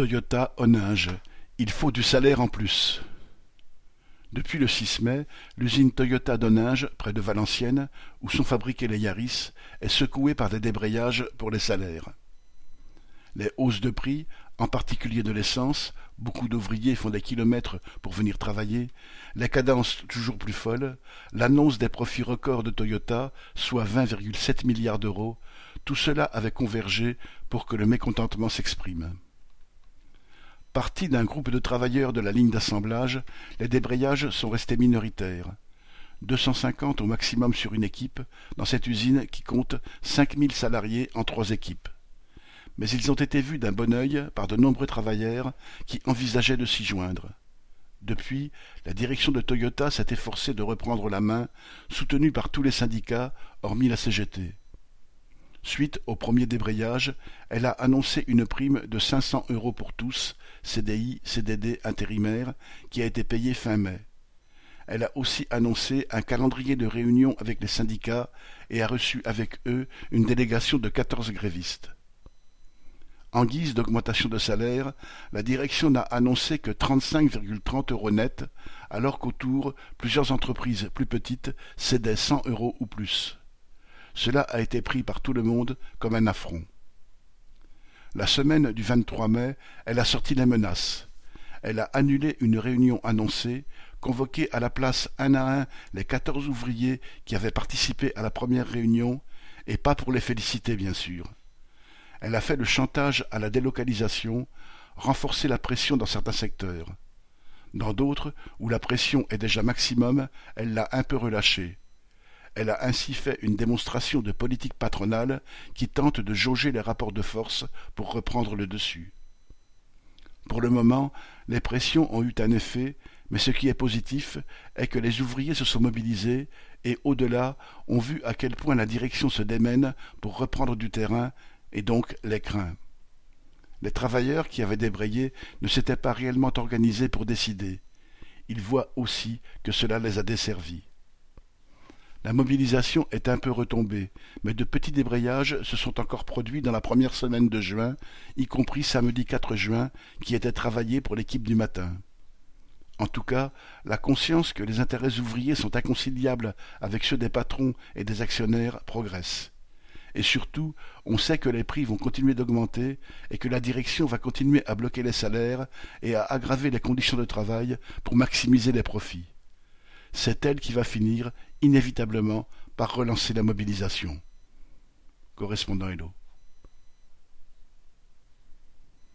Toyota Oninge, il faut du salaire en plus. Depuis le 6 mai, l'usine Toyota d'Oninge, près de Valenciennes, où sont fabriqués les Yaris, est secouée par des débrayages pour les salaires. Les hausses de prix, en particulier de l'essence, beaucoup d'ouvriers font des kilomètres pour venir travailler, les cadences toujours plus folles, l'annonce des profits records de Toyota, soit 20,7 milliards d'euros, tout cela avait convergé pour que le mécontentement s'exprime. Partis d'un groupe de travailleurs de la ligne d'assemblage, les débrayages sont restés minoritaires. Deux cent cinquante au maximum sur une équipe, dans cette usine qui compte cinq mille salariés en trois équipes. Mais ils ont été vus d'un bon œil par de nombreux travailleurs qui envisageaient de s'y joindre. Depuis, la direction de Toyota s'est efforcée de reprendre la main, soutenue par tous les syndicats, hormis la CGT. Suite au premier débrayage, elle a annoncé une prime de 500 euros pour tous, CDI, CDD, intérimaire, qui a été payée fin mai. Elle a aussi annoncé un calendrier de réunion avec les syndicats et a reçu avec eux une délégation de quatorze grévistes. En guise d'augmentation de salaire, la direction n'a annoncé que 35,30 euros net, alors qu'autour, plusieurs entreprises plus petites cédaient 100 euros ou plus. Cela a été pris par tout le monde comme un affront. La semaine du 23 mai, elle a sorti les menaces. Elle a annulé une réunion annoncée, convoqué à la place un à un les quatorze ouvriers qui avaient participé à la première réunion, et pas pour les féliciter bien sûr. Elle a fait le chantage à la délocalisation, renforcé la pression dans certains secteurs. Dans d'autres, où la pression est déjà maximum, elle l'a un peu relâchée. Elle a ainsi fait une démonstration de politique patronale qui tente de jauger les rapports de force pour reprendre le dessus. Pour le moment, les pressions ont eu un effet, mais ce qui est positif est que les ouvriers se sont mobilisés et, au-delà, ont vu à quel point la direction se démène pour reprendre du terrain et donc les craint. Les travailleurs qui avaient débrayé ne s'étaient pas réellement organisés pour décider. Ils voient aussi que cela les a desservis. La mobilisation est un peu retombée, mais de petits débrayages se sont encore produits dans la première semaine de juin, y compris samedi 4 juin, qui était travaillé pour l'équipe du matin. En tout cas, la conscience que les intérêts ouvriers sont inconciliables avec ceux des patrons et des actionnaires progresse. Et surtout, on sait que les prix vont continuer d'augmenter et que la direction va continuer à bloquer les salaires et à aggraver les conditions de travail pour maximiser les profits. C'est elle qui va finir, inévitablement, par relancer la mobilisation. Correspondant Hello.